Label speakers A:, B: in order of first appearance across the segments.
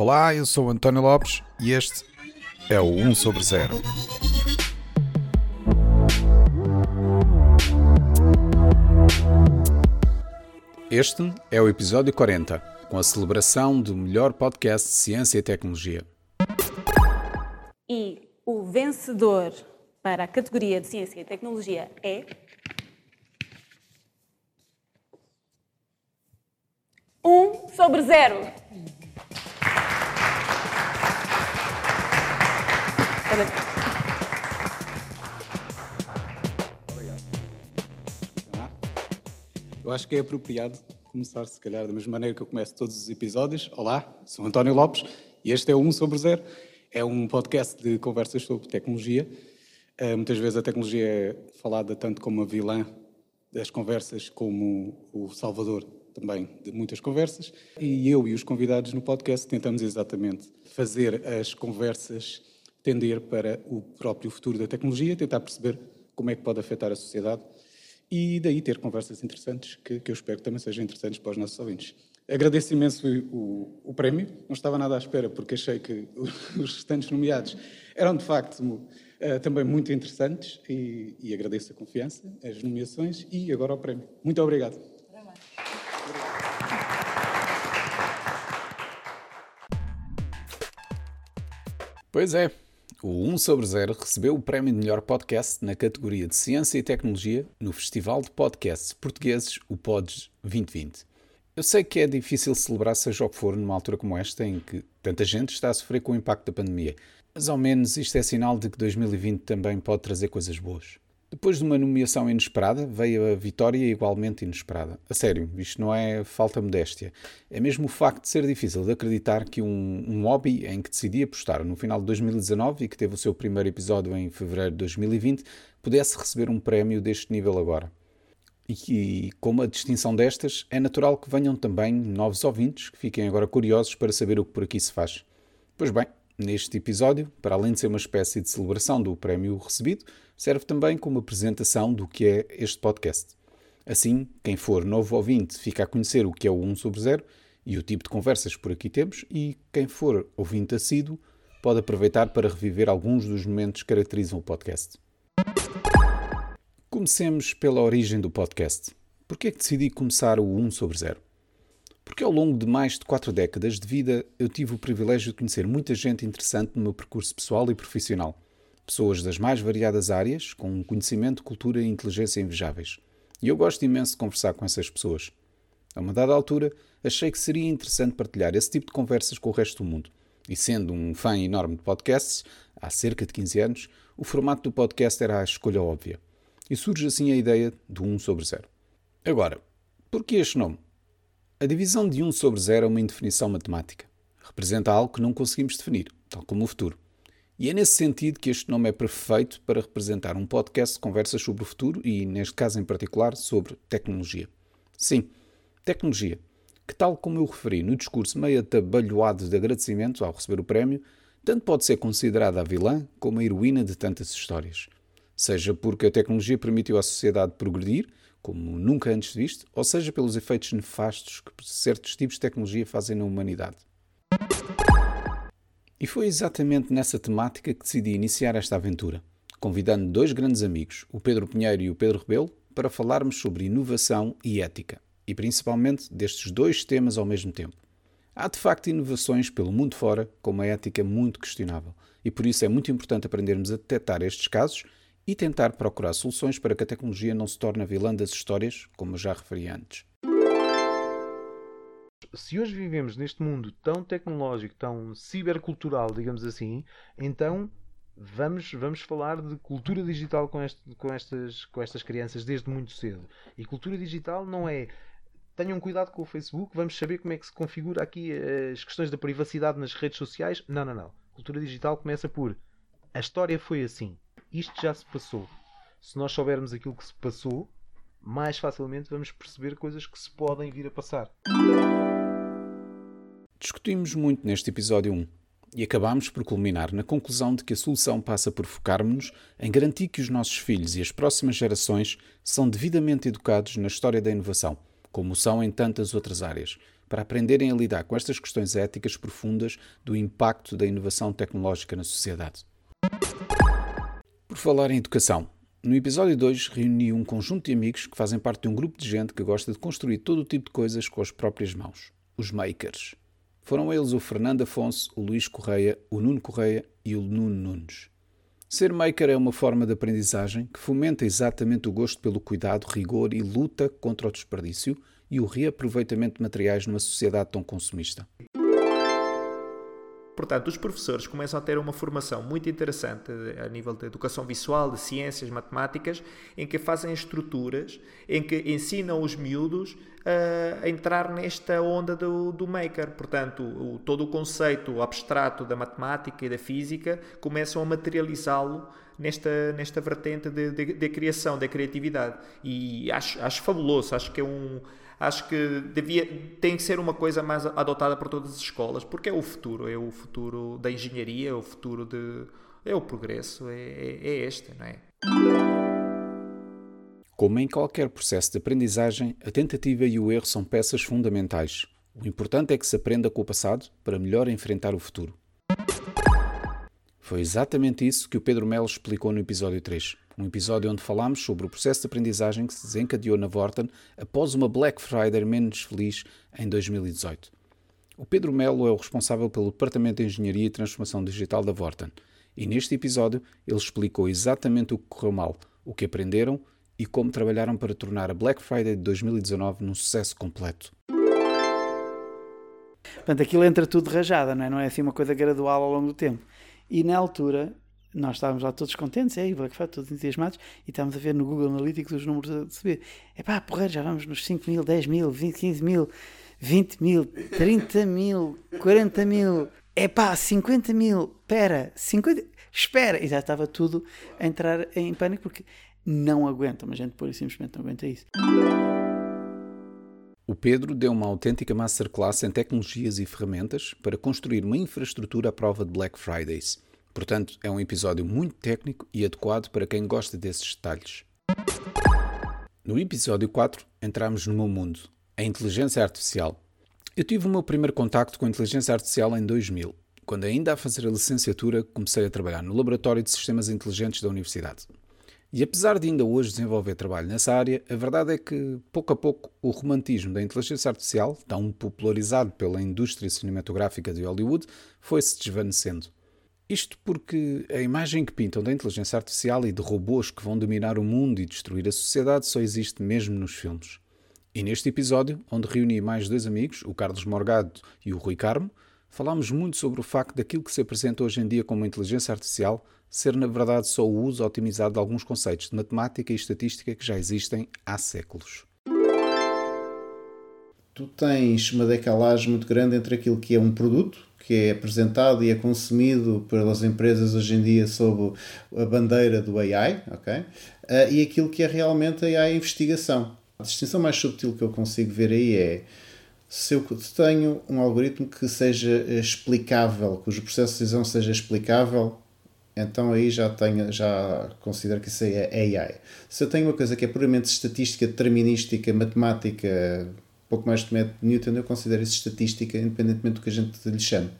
A: Olá, eu sou António Lopes e este é o 1 sobre 0. Este é o episódio 40, com a celebração do melhor podcast de ciência e tecnologia.
B: E o vencedor para a categoria de ciência e tecnologia é. Um sobre zero.
A: Eu acho que é apropriado começar, se calhar, da mesma maneira que eu começo todos os episódios. Olá, sou António Lopes e este é o 1 sobre 0. É um podcast de conversas sobre tecnologia. Uh, muitas vezes a tecnologia é falada tanto como a vilã das conversas, como o salvador também de muitas conversas. E eu e os convidados no podcast tentamos exatamente fazer as conversas tender para o próprio futuro da tecnologia, tentar perceber como é que pode afetar a sociedade e daí ter conversas interessantes que, que eu espero que também sejam interessantes para os nossos ouvintes. Agradeço imenso o, o, prémio, não estava nada à espera, porque achei que os restantes nomeados eram de facto uh, também muito interessantes e, e, agradeço a confiança, as nomeações e agora o prémio. Muito obrigado. Pois é, o 1 sobre 0 recebeu o prémio de melhor podcast na categoria de Ciência e Tecnologia no Festival de Podcasts Portugueses, o Pods 2020. Eu sei que é difícil celebrar seja o que for numa altura como esta em que tanta gente está a sofrer com o impacto da pandemia, mas ao menos isto é sinal de que 2020 também pode trazer coisas boas. Depois de uma nomeação inesperada, veio a vitória igualmente inesperada. A sério, isto não é falta modéstia. É mesmo o facto de ser difícil de acreditar que um, um hobby em que decidi apostar no final de 2019 e que teve o seu primeiro episódio em fevereiro de 2020 pudesse receber um prémio deste nível agora. E que, como a distinção destas, é natural que venham também novos ouvintes que fiquem agora curiosos para saber o que por aqui se faz. Pois bem, Neste episódio, para além de ser uma espécie de celebração do prémio recebido, serve também como apresentação do que é este podcast. Assim, quem for novo ouvinte fica a conhecer o que é o 1 sobre 0 e o tipo de conversas que por aqui temos, e quem for ouvinte assíduo pode aproveitar para reviver alguns dos momentos que caracterizam o podcast. Comecemos pela origem do podcast. Por que é que decidi começar o 1 sobre 0? porque ao longo de mais de quatro décadas de vida eu tive o privilégio de conhecer muita gente interessante no meu percurso pessoal e profissional. Pessoas das mais variadas áreas, com conhecimento, cultura e inteligência invejáveis. E eu gosto imenso de conversar com essas pessoas. A uma dada altura, achei que seria interessante partilhar esse tipo de conversas com o resto do mundo. E sendo um fã enorme de podcasts, há cerca de 15 anos, o formato do podcast era a escolha óbvia. E surge assim a ideia do 1 sobre 0. Agora, por que este nome? A divisão de 1 sobre 0 é uma indefinição matemática. Representa algo que não conseguimos definir, tal como o futuro. E é nesse sentido que este nome é perfeito para representar um podcast de conversas sobre o futuro e, neste caso em particular, sobre tecnologia. Sim, tecnologia, que, tal como eu referi no discurso meio atabalhoado de agradecimento ao receber o prémio, tanto pode ser considerada a vilã como a heroína de tantas histórias. Seja porque a tecnologia permitiu à sociedade progredir como nunca antes visto, ou seja pelos efeitos nefastos que certos tipos de tecnologia fazem na humanidade. E foi exatamente nessa temática que decidi iniciar esta aventura, convidando dois grandes amigos, o Pedro Pinheiro e o Pedro Rebelo, para falarmos sobre inovação e ética, e principalmente destes dois temas ao mesmo tempo. Há de facto inovações pelo mundo fora com uma ética muito questionável, e por isso é muito importante aprendermos a detectar estes casos e tentar procurar soluções para que a tecnologia não se torne a vilã das histórias, como eu já referi antes.
C: Se hoje vivemos neste mundo tão tecnológico, tão cibercultural, digamos assim, então vamos, vamos falar de cultura digital com, este, com, estas, com estas crianças desde muito cedo. E cultura digital não é tenham cuidado com o Facebook, vamos saber como é que se configura aqui as questões da privacidade nas redes sociais. Não, não, não. Cultura digital começa por a história foi assim isto já se passou. Se nós soubermos aquilo que se passou, mais facilmente vamos perceber coisas que se podem vir a passar.
A: Discutimos muito neste episódio 1 e acabamos por culminar na conclusão de que a solução passa por focarmos-nos em garantir que os nossos filhos e as próximas gerações são devidamente educados na história da inovação, como são em tantas outras áreas, para aprenderem a lidar com estas questões éticas profundas do impacto da inovação tecnológica na sociedade. Por falar em educação, no episódio 2 reuni um conjunto de amigos que fazem parte de um grupo de gente que gosta de construir todo o tipo de coisas com as próprias mãos, os makers. Foram eles o Fernando Afonso, o Luís Correia, o Nuno Correia e o Nuno Nunes. Ser maker é uma forma de aprendizagem que fomenta exatamente o gosto pelo cuidado, rigor e luta contra o desperdício e o reaproveitamento de materiais numa sociedade tão consumista.
D: Portanto, os professores começam a ter uma formação muito interessante a nível de educação visual, de ciências, matemáticas, em que fazem estruturas, em que ensinam os miúdos a entrar nesta onda do, do maker. Portanto, o, todo o conceito abstrato da matemática e da física começam a materializá-lo nesta, nesta vertente de, criação, da criatividade. E acho, acho fabuloso, acho que é um. Acho que devia, tem que ser uma coisa mais adotada por todas as escolas, porque é o futuro, é o futuro da engenharia, é o futuro de. é o progresso, é, é, é este, não é?
A: Como em qualquer processo de aprendizagem, a tentativa e o erro são peças fundamentais. O importante é que se aprenda com o passado para melhor enfrentar o futuro. Foi exatamente isso que o Pedro Melo explicou no episódio 3, um episódio onde falámos sobre o processo de aprendizagem que se desencadeou na Vorten após uma Black Friday menos feliz em 2018. O Pedro Melo é o responsável pelo Departamento de Engenharia e Transformação Digital da Vorten, e neste episódio ele explicou exatamente o que correu mal, o que aprenderam e como trabalharam para tornar a Black Friday de 2019 num sucesso completo.
E: Portanto, aquilo entra tudo rajada, não é? Não é assim uma coisa gradual ao longo do tempo. E na altura, nós estávamos lá todos contentes, aí, Black Friday, todos entusiasmados, e estávamos a ver no Google Analytics os números a subir. É pá, porra, já vamos nos 5 mil, 10 mil, 20, 15 mil, 20 mil, 30 mil, 40 mil, é pá, 50 mil, espera, 50, espera, e já estava tudo a entrar em pânico, porque não aguentam, mas a gente pura e simplesmente não aguenta isso.
A: O Pedro deu uma autêntica masterclass em tecnologias e ferramentas para construir uma infraestrutura à prova de Black Fridays. Portanto, é um episódio muito técnico e adequado para quem gosta desses detalhes. No episódio 4, entramos no meu mundo, a inteligência artificial. Eu tive o meu primeiro contacto com a inteligência artificial em 2000, quando ainda a fazer a licenciatura comecei a trabalhar no Laboratório de Sistemas Inteligentes da Universidade. E apesar de ainda hoje desenvolver trabalho nessa área, a verdade é que, pouco a pouco, o romantismo da inteligência artificial, tão popularizado pela indústria cinematográfica de Hollywood, foi-se desvanecendo. Isto porque a imagem que pintam da inteligência artificial e de robôs que vão dominar o mundo e destruir a sociedade só existe mesmo nos filmes. E neste episódio, onde reuni mais dois amigos, o Carlos Morgado e o Rui Carmo, falámos muito sobre o facto daquilo que se apresenta hoje em dia como inteligência artificial ser na verdade só o uso otimizado de alguns conceitos de matemática e estatística que já existem há séculos.
F: Tu tens uma decalagem muito grande entre aquilo que é um produto, que é apresentado e é consumido pelas empresas hoje em dia sob a bandeira do AI, ok? Uh, e aquilo que é realmente AI investigação. A distinção mais subtil que eu consigo ver aí é se eu tenho um algoritmo que seja explicável, cujo processo de decisão seja explicável, então aí já tenho, já considero que isso é AI. Se eu tenho uma coisa que é puramente estatística, determinística, matemática, pouco mais de método Newton, eu considero isso estatística, independentemente do que a gente lhe chame.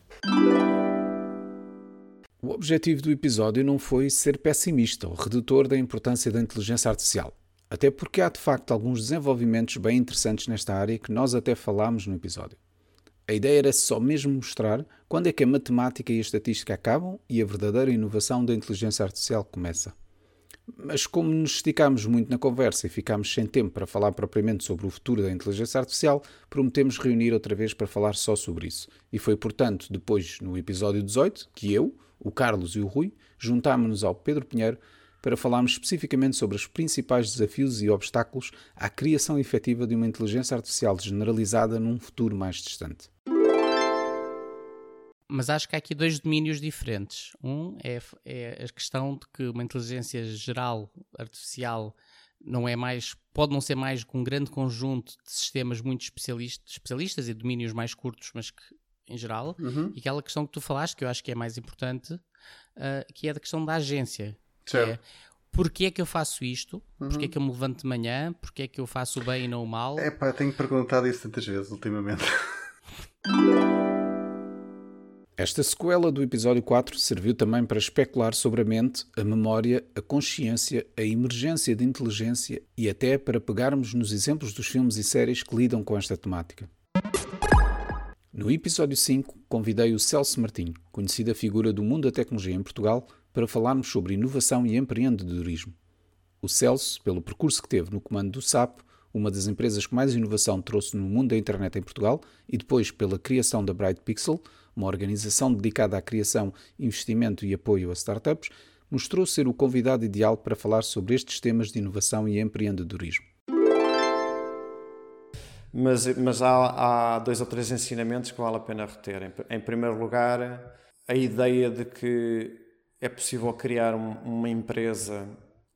A: O objetivo do episódio não foi ser pessimista ou redutor da importância da inteligência artificial. Até porque há de facto alguns desenvolvimentos bem interessantes nesta área que nós até falámos no episódio. A ideia era só mesmo mostrar quando é que a matemática e a estatística acabam e a verdadeira inovação da inteligência artificial começa. Mas como nos esticámos muito na conversa e ficámos sem tempo para falar propriamente sobre o futuro da inteligência artificial, prometemos reunir outra vez para falar só sobre isso. E foi, portanto, depois, no episódio 18, que eu, o Carlos e o Rui juntámos-nos ao Pedro Pinheiro para falarmos especificamente sobre os principais desafios e obstáculos à criação efetiva de uma inteligência artificial generalizada num futuro mais distante.
G: Mas acho que há aqui dois domínios diferentes. Um é, é a questão de que uma inteligência geral, artificial, não é mais, pode não ser mais que um grande conjunto de sistemas muito especialistas, especialistas e domínios mais curtos, mas que em geral, uhum. e aquela questão que tu falaste, que eu acho que é mais importante, uh, que é da questão da agência. Certo. É, Porquê é que eu faço isto? Uhum. Porquê é que eu me levanto de manhã? Porquê é que eu faço o bem e não o mal?
F: É pá, tenho perguntado isso tantas vezes ultimamente.
A: Esta sequela do episódio 4 serviu também para especular sobre a mente, a memória, a consciência, a emergência de inteligência e até para pegarmos nos exemplos dos filmes e séries que lidam com esta temática. No episódio 5, convidei o Celso Martinho, conhecida figura do mundo da tecnologia em Portugal, para falarmos sobre inovação e empreendedorismo. O Celso, pelo percurso que teve no comando do SAP, uma das empresas que mais inovação trouxe no mundo da internet em Portugal, e depois pela criação da Bright Pixel, uma organização dedicada à criação, investimento e apoio a startups, mostrou ser o convidado ideal para falar sobre estes temas de inovação e empreendedorismo.
H: Mas, mas há, há dois ou três ensinamentos que vale a pena reter. Em, em primeiro lugar, a ideia de que é possível criar um, uma empresa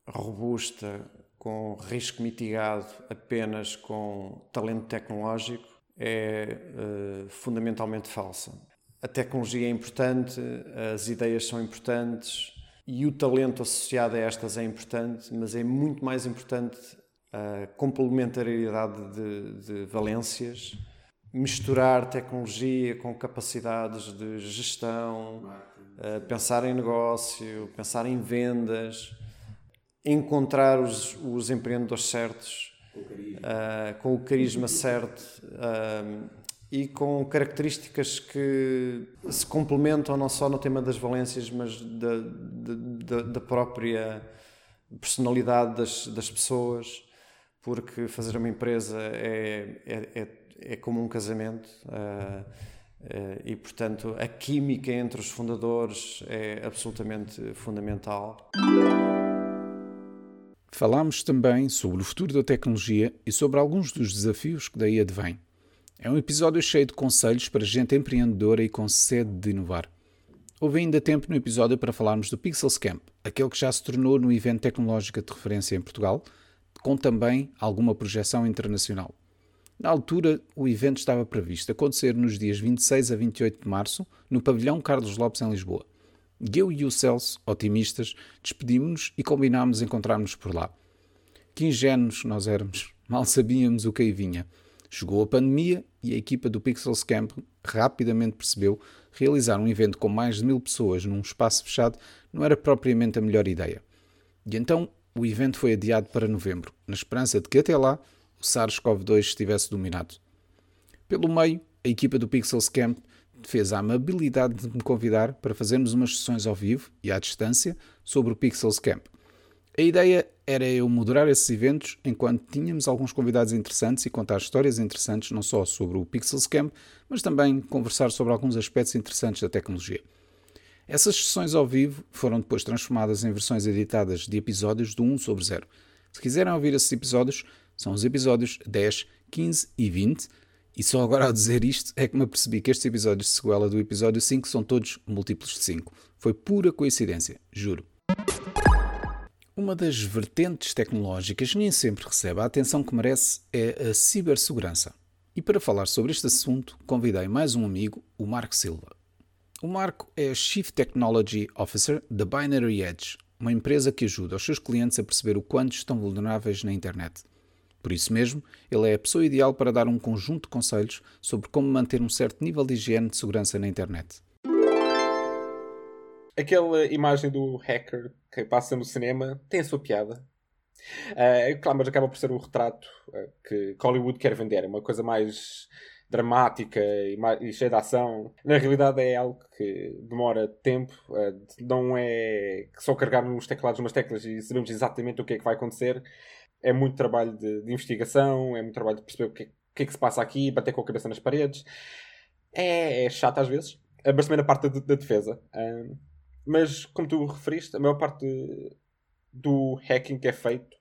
H: robusta, com risco mitigado apenas com talento tecnológico, é uh, fundamentalmente falsa a tecnologia é importante, as ideias são importantes e o talento associado a estas é importante, mas é muito mais importante a complementariedade de, de valências, misturar tecnologia com capacidades de gestão, pensar em negócio, pensar em vendas, encontrar os, os empreendedores certos, com o carisma, uh, com o carisma certo. Uh, e com características que se complementam não só no tema das valências, mas da, da, da própria personalidade das, das pessoas, porque fazer uma empresa é, é, é, é como um casamento. Uh, uh, e, portanto, a química entre os fundadores é absolutamente fundamental.
A: Falámos também sobre o futuro da tecnologia e sobre alguns dos desafios que daí advêm. É um episódio cheio de conselhos para gente empreendedora e com sede de inovar. Houve ainda tempo no episódio para falarmos do Pixels Camp, aquele que já se tornou no evento tecnológico de referência em Portugal, com também alguma projeção internacional. Na altura, o evento estava previsto acontecer nos dias 26 a 28 de março, no pavilhão Carlos Lopes, em Lisboa. Eu e o Celso, otimistas, despedimos-nos e combinámos encontrar-nos por lá. Que ingênuos nós éramos, mal sabíamos o que aí vinha. Chegou a pandemia e a equipa do Pixels Camp rapidamente percebeu realizar um evento com mais de mil pessoas num espaço fechado não era propriamente a melhor ideia. E então o evento foi adiado para novembro, na esperança de que até lá o SARS-CoV-2 estivesse dominado. Pelo meio, a equipa do Pixels Camp fez a amabilidade de me convidar para fazermos umas sessões ao vivo e à distância sobre o Pixels Camp. A ideia era eu moderar esses eventos enquanto tínhamos alguns convidados interessantes e contar histórias interessantes não só sobre o Pixels Camp, mas também conversar sobre alguns aspectos interessantes da tecnologia. Essas sessões ao vivo foram depois transformadas em versões editadas de episódios do 1 sobre 0. Se quiserem ouvir esses episódios, são os episódios 10, 15 e 20. E só agora ao dizer isto é que me apercebi que estes episódios de sequela do episódio 5 são todos múltiplos de 5. Foi pura coincidência, juro. Uma das vertentes tecnológicas que nem sempre recebe a atenção que merece é a cibersegurança. E para falar sobre este assunto, convidei mais um amigo, o Marco Silva. O Marco é Chief Technology Officer da Binary Edge, uma empresa que ajuda os seus clientes a perceber o quanto estão vulneráveis na internet. Por isso mesmo, ele é a pessoa ideal para dar um conjunto de conselhos sobre como manter um certo nível de higiene de segurança na internet
I: aquela imagem do hacker que passa no cinema tem a sua piada. Uh, claro, mas acaba por ser o retrato uh, que Hollywood quer vender. É uma coisa mais dramática e, mais, e, cheia de ação. Na realidade é algo que demora tempo. Uh, não é só carregar nos teclados umas teclas e sabemos exatamente o que é que vai acontecer. É muito trabalho de, de investigação, é muito trabalho de perceber o que, é, o que, é que se passa aqui, bater com a cabeça nas paredes. É, é chato às vezes, mas também na parte da, da defesa. Uh, mas, como tu referiste, a maior parte do hacking que é feito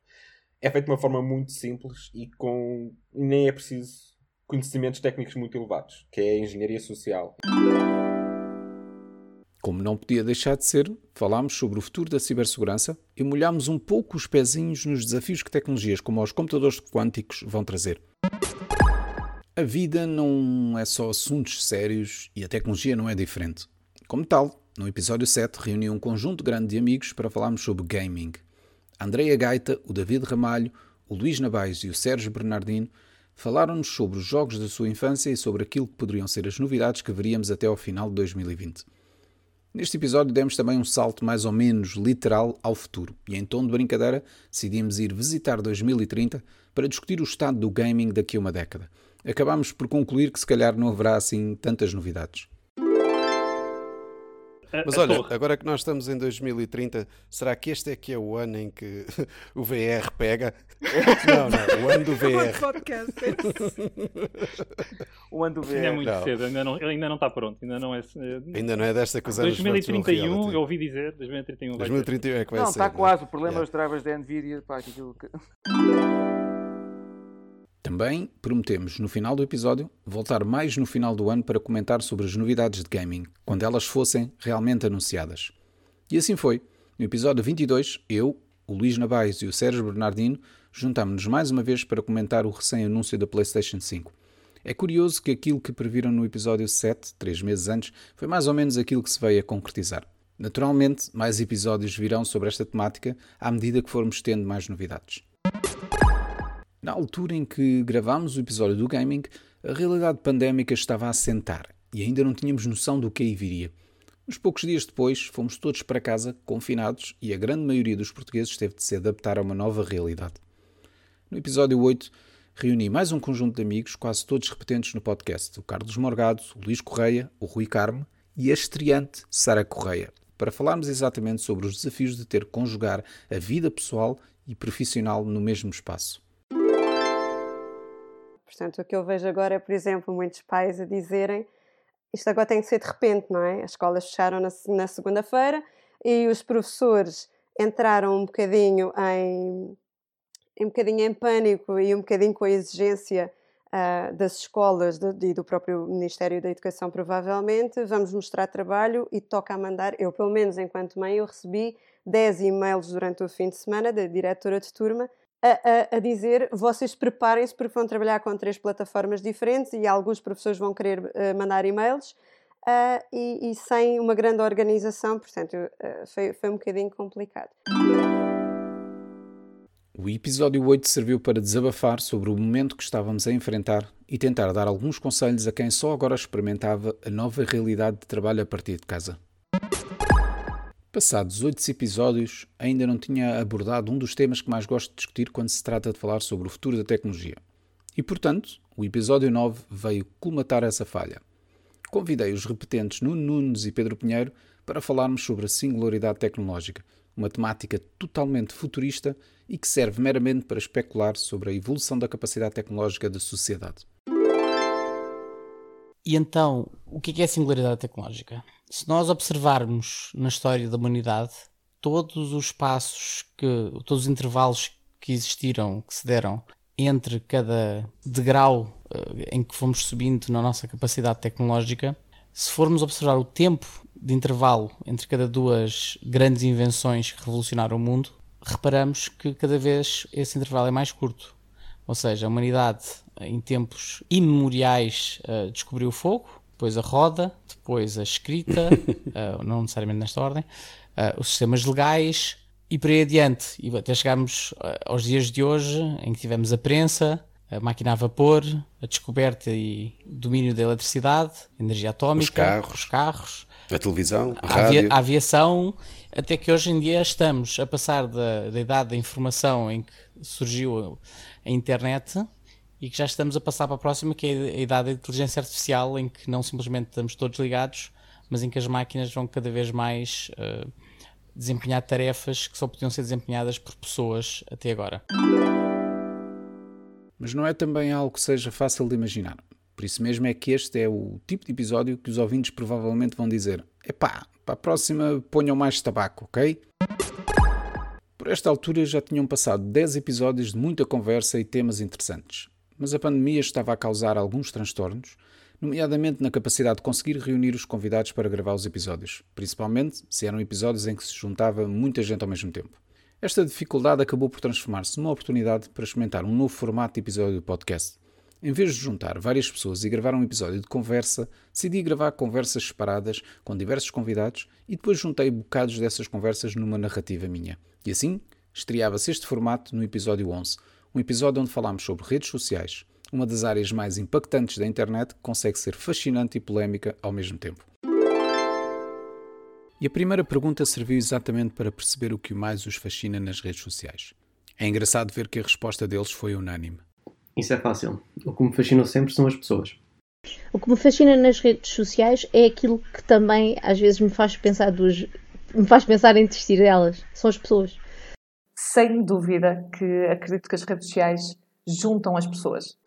I: é feito de uma forma muito simples e com nem é preciso conhecimentos técnicos muito elevados, que é a engenharia social.
A: Como não podia deixar de ser, falámos sobre o futuro da cibersegurança e molhámos um pouco os pezinhos nos desafios que tecnologias como os computadores quânticos vão trazer. A vida não é só assuntos sérios e a tecnologia não é diferente. Como tal, no episódio 7, reuni um conjunto grande de amigos para falarmos sobre gaming. A Andreia Gaita, o David Ramalho, o Luís Nabais e o Sérgio Bernardino falaram-nos sobre os jogos da sua infância e sobre aquilo que poderiam ser as novidades que veríamos até ao final de 2020. Neste episódio demos também um salto mais ou menos literal ao futuro e em tom de brincadeira decidimos ir visitar 2030 para discutir o estado do gaming daqui a uma década. Acabámos por concluir que se calhar não haverá assim tantas novidades. Mas olha, agora que nós estamos em 2030, será que este é que é o ano em que o VR pega? Não, não, o ano do VR.
J: o ano do VR. Ainda é muito não. cedo, ainda não, ainda não está pronto. Ainda não é,
A: ainda não é desta que os
J: 2031, eu ouvi dizer, 2031
A: vai 2031 é que vai
J: não,
A: ser.
J: Não, está quase. O problema é os drivers da Nvidia. Pá, aquilo que...
A: Também prometemos, no final do episódio, voltar mais no final do ano para comentar sobre as novidades de gaming, quando elas fossem realmente anunciadas. E assim foi. No episódio 22, eu, o Luís Nabais e o Sérgio Bernardino juntámos-nos mais uma vez para comentar o recém-anúncio da PlayStation 5. É curioso que aquilo que previram no episódio 7, três meses antes, foi mais ou menos aquilo que se veio a concretizar. Naturalmente, mais episódios virão sobre esta temática à medida que formos tendo mais novidades. Na altura em que gravámos o episódio do gaming, a realidade pandémica estava a assentar e ainda não tínhamos noção do que aí viria. Uns poucos dias depois, fomos todos para casa, confinados, e a grande maioria dos portugueses teve de se adaptar a uma nova realidade. No episódio 8, reuni mais um conjunto de amigos, quase todos repetentes no podcast: o Carlos Morgado, o Luís Correia, o Rui Carme e a estreante Sara Correia, para falarmos exatamente sobre os desafios de ter que conjugar a vida pessoal e profissional no mesmo espaço.
K: Portanto, o que eu vejo agora é, por exemplo, muitos pais a dizerem isto agora tem que ser de repente, não é? As escolas fecharam na, na segunda-feira e os professores entraram um bocadinho em, um bocadinho em pânico e um bocadinho com a exigência uh, das escolas e do próprio Ministério da Educação, provavelmente. Vamos mostrar trabalho e toca a mandar. Eu, pelo menos enquanto mãe, eu recebi 10 e-mails durante o fim de semana da diretora de turma a, a, a dizer vocês preparem-se porque vão trabalhar com três plataformas diferentes e alguns professores vão querer uh, mandar e-mails uh, e, e, sem uma grande organização, portanto, uh, foi, foi um bocadinho complicado.
A: O episódio 8 serviu para desabafar sobre o momento que estávamos a enfrentar e tentar dar alguns conselhos a quem só agora experimentava a nova realidade de trabalho a partir de casa. Passados oito episódios, ainda não tinha abordado um dos temas que mais gosto de discutir quando se trata de falar sobre o futuro da tecnologia. E, portanto, o episódio 9 veio colmatar essa falha. Convidei os repetentes Nuno Nunes e Pedro Pinheiro para falarmos sobre a singularidade tecnológica, uma temática totalmente futurista e que serve meramente para especular sobre a evolução da capacidade tecnológica da sociedade.
G: E então, o que é, é a singularidade tecnológica? Se nós observarmos na história da humanidade todos os passos que, todos os intervalos que existiram, que se deram entre cada degrau uh, em que fomos subindo na nossa capacidade tecnológica, se formos observar o tempo de intervalo entre cada duas grandes invenções que revolucionaram o mundo, reparamos que cada vez esse intervalo é mais curto. Ou seja, a humanidade em tempos imemoriais uh, descobriu o fogo, depois a roda, depois a escrita, uh, não necessariamente nesta ordem, uh, os sistemas legais e por aí adiante. E até chegarmos aos dias de hoje em que tivemos a prensa, a máquina a vapor, a descoberta e domínio da eletricidade, energia atómica,
A: os carros,
G: os carros
A: a televisão, a,
G: a, avia, a, aviação, até que hoje em dia estamos a passar da, da idade da informação em que surgiu a internet e que já estamos a passar para a próxima, que é a idade da inteligência artificial, em que não simplesmente estamos todos ligados, mas em que as máquinas vão cada vez mais uh, desempenhar tarefas que só podiam ser desempenhadas por pessoas até agora.
A: Mas não é também algo que seja fácil de imaginar. Por isso mesmo é que este é o tipo de episódio que os ouvintes provavelmente vão dizer: epá, para a próxima ponham mais tabaco, ok? Por esta altura já tinham passado 10 episódios de muita conversa e temas interessantes mas a pandemia estava a causar alguns transtornos, nomeadamente na capacidade de conseguir reunir os convidados para gravar os episódios, principalmente se eram episódios em que se juntava muita gente ao mesmo tempo. Esta dificuldade acabou por transformar-se numa oportunidade para experimentar um novo formato de episódio de podcast. Em vez de juntar várias pessoas e gravar um episódio de conversa, decidi gravar conversas separadas com diversos convidados e depois juntei bocados dessas conversas numa narrativa minha. E assim, estreava-se este formato no episódio 11, um episódio onde falámos sobre redes sociais, uma das áreas mais impactantes da internet que consegue ser fascinante e polémica ao mesmo tempo. E a primeira pergunta serviu exatamente para perceber o que mais os fascina nas redes sociais. É engraçado ver que a resposta deles foi unânime.
L: Isso é fácil. O que me fascinou sempre são as pessoas.
M: O que me fascina nas redes sociais é aquilo que também às vezes me faz pensar dos, me faz pensar em desistir delas. São as pessoas.
B: Sem dúvida que acredito que as redes sociais juntam as pessoas.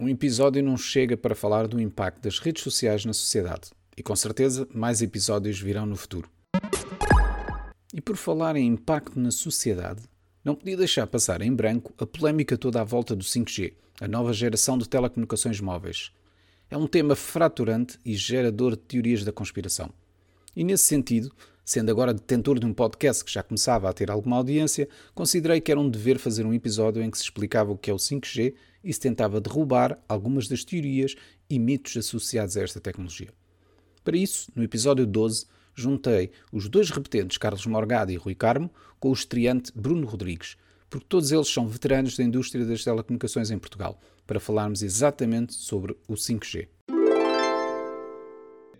A: Um episódio não chega para falar do impacto das redes sociais na sociedade. E com certeza mais episódios virão no futuro. E por falar em impacto na sociedade, não podia deixar passar em branco a polémica toda à volta do 5G, a nova geração de telecomunicações móveis. É um tema fraturante e gerador de teorias da conspiração. E nesse sentido, sendo agora detentor de um podcast que já começava a ter alguma audiência, considerei que era um dever fazer um episódio em que se explicava o que é o 5G e se tentava derrubar algumas das teorias e mitos associados a esta tecnologia. Para isso, no episódio 12, juntei os dois repetentes Carlos Morgado e Rui Carmo com o estreante Bruno Rodrigues, porque todos eles são veteranos da indústria das telecomunicações em Portugal, para falarmos exatamente sobre o 5G.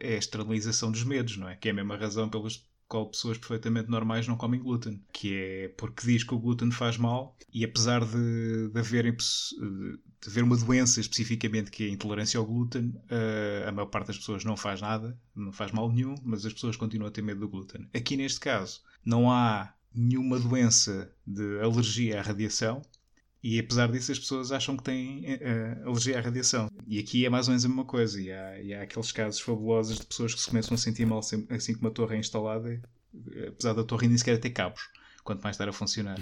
N: É a externalização dos medos, não é? Que é a mesma razão pelas qual pessoas perfeitamente normais não comem glúten, que é porque diz que o glúten faz mal e apesar de, de haverem de haver uma doença especificamente que é a intolerância ao glúten, uh, a maior parte das pessoas não faz nada, não faz mal nenhum, mas as pessoas continuam a ter medo do glúten. Aqui neste caso, não há nenhuma doença de alergia à radiação, e apesar disso, as pessoas acham que têm uh, alergia à radiação. E aqui é mais ou menos a mesma coisa. E há, e há aqueles casos fabulosos de pessoas que se começam a sentir mal assim que uma torre é instalada, apesar da torre nem sequer ter cabos, quanto mais estar a funcionar.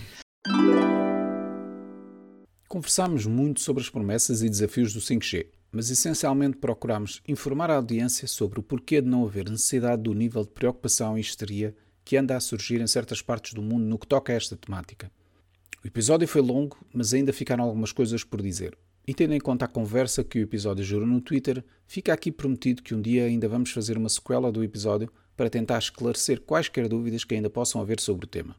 A: Conversámos muito sobre as promessas e desafios do 5G, mas essencialmente procurámos informar a audiência sobre o porquê de não haver necessidade do nível de preocupação e histeria que anda a surgir em certas partes do mundo no que toca a esta temática. O episódio foi longo, mas ainda ficaram algumas coisas por dizer. E tendo em conta a conversa que o episódio gerou no Twitter, fica aqui prometido que um dia ainda vamos fazer uma sequela do episódio para tentar esclarecer quaisquer dúvidas que ainda possam haver sobre o tema.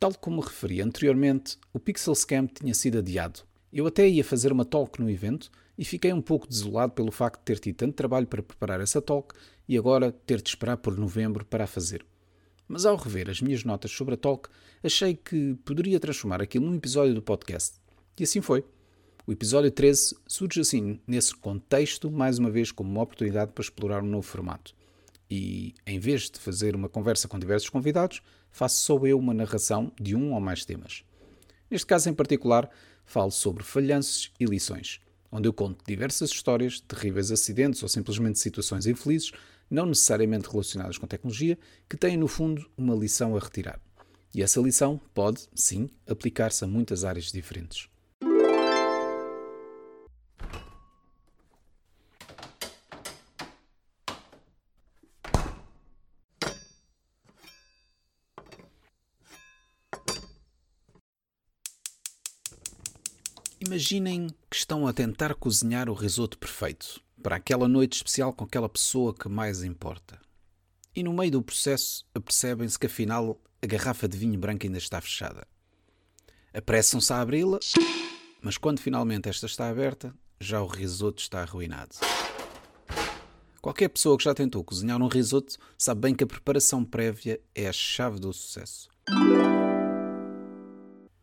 A: Tal como referi anteriormente, o Pixel Scam tinha sido adiado. Eu até ia fazer uma talk no evento e fiquei um pouco desolado pelo facto de ter tido tanto trabalho para preparar essa talk e agora ter de esperar por novembro para a fazer. Mas ao rever as minhas notas sobre a talk, achei que poderia transformar aquilo num episódio do podcast. E assim foi. O episódio 13 surge assim, nesse contexto, mais uma vez como uma oportunidade para explorar um novo formato. E, em vez de fazer uma conversa com diversos convidados, faço só eu uma narração de um ou mais temas. Neste caso em particular, falo sobre falhanços e lições, onde eu conto diversas histórias, terríveis acidentes ou simplesmente situações infelizes, não necessariamente relacionadas com tecnologia, que têm no fundo uma lição a retirar. E essa lição pode, sim, aplicar-se a muitas áreas diferentes. Imaginem que estão a tentar cozinhar o risoto perfeito para aquela noite especial com aquela pessoa que mais importa. E no meio do processo apercebem-se que afinal a garrafa de vinho branco ainda está fechada. Apressam-se a abri-la, mas quando finalmente esta está aberta, já o risoto está arruinado. Qualquer pessoa que já tentou cozinhar um risoto sabe bem que a preparação prévia é a chave do sucesso.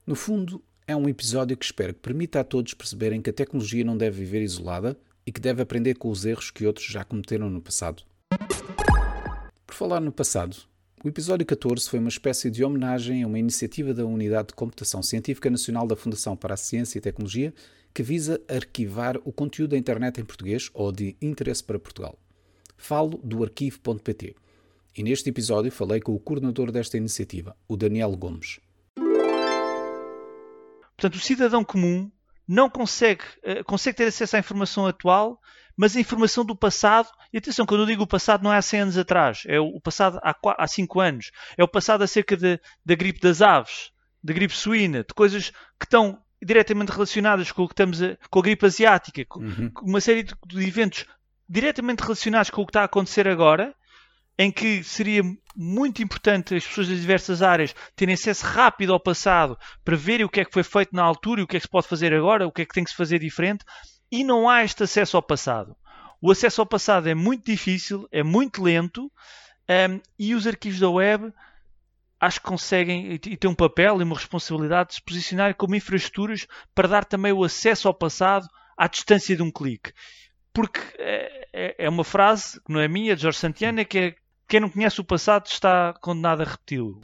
A: No fundo, é um episódio que espero que permita a todos perceberem que a tecnologia não deve viver isolada e que deve aprender com os erros que outros já cometeram no passado. Por falar no passado, o episódio 14 foi uma espécie de homenagem a uma iniciativa da Unidade de Computação Científica Nacional da Fundação para a Ciência e Tecnologia que visa arquivar o conteúdo da internet em português ou de interesse para Portugal. Falo do arquivo.pt. E neste episódio falei com o coordenador desta iniciativa, o Daniel Gomes.
O: Portanto, o cidadão comum não consegue, uh, consegue ter acesso à informação atual, mas a informação do passado, e atenção, quando eu digo o passado não é há 100 anos atrás, é o passado há, há 5 anos, é o passado acerca de, da gripe das aves, da gripe suína, de coisas que estão diretamente relacionadas com o que estamos a, com a gripe asiática, com, uhum. uma série de, de eventos diretamente relacionados com o que está a acontecer agora, em que seria muito importante as pessoas das diversas áreas terem acesso rápido ao passado para verem o que é que foi feito na altura e o que é que se pode fazer agora, o que é que tem que se fazer diferente, e não há este acesso ao passado. O acesso ao passado é muito difícil, é muito lento, um, e os arquivos da web acho que conseguem e têm um papel e uma responsabilidade de se posicionar como infraestruturas para dar também o acesso ao passado à distância de um clique. Porque é, é, é uma frase que não é minha, de Jorge Santiana, que é quem não conhece o passado está condenado a repeti-lo.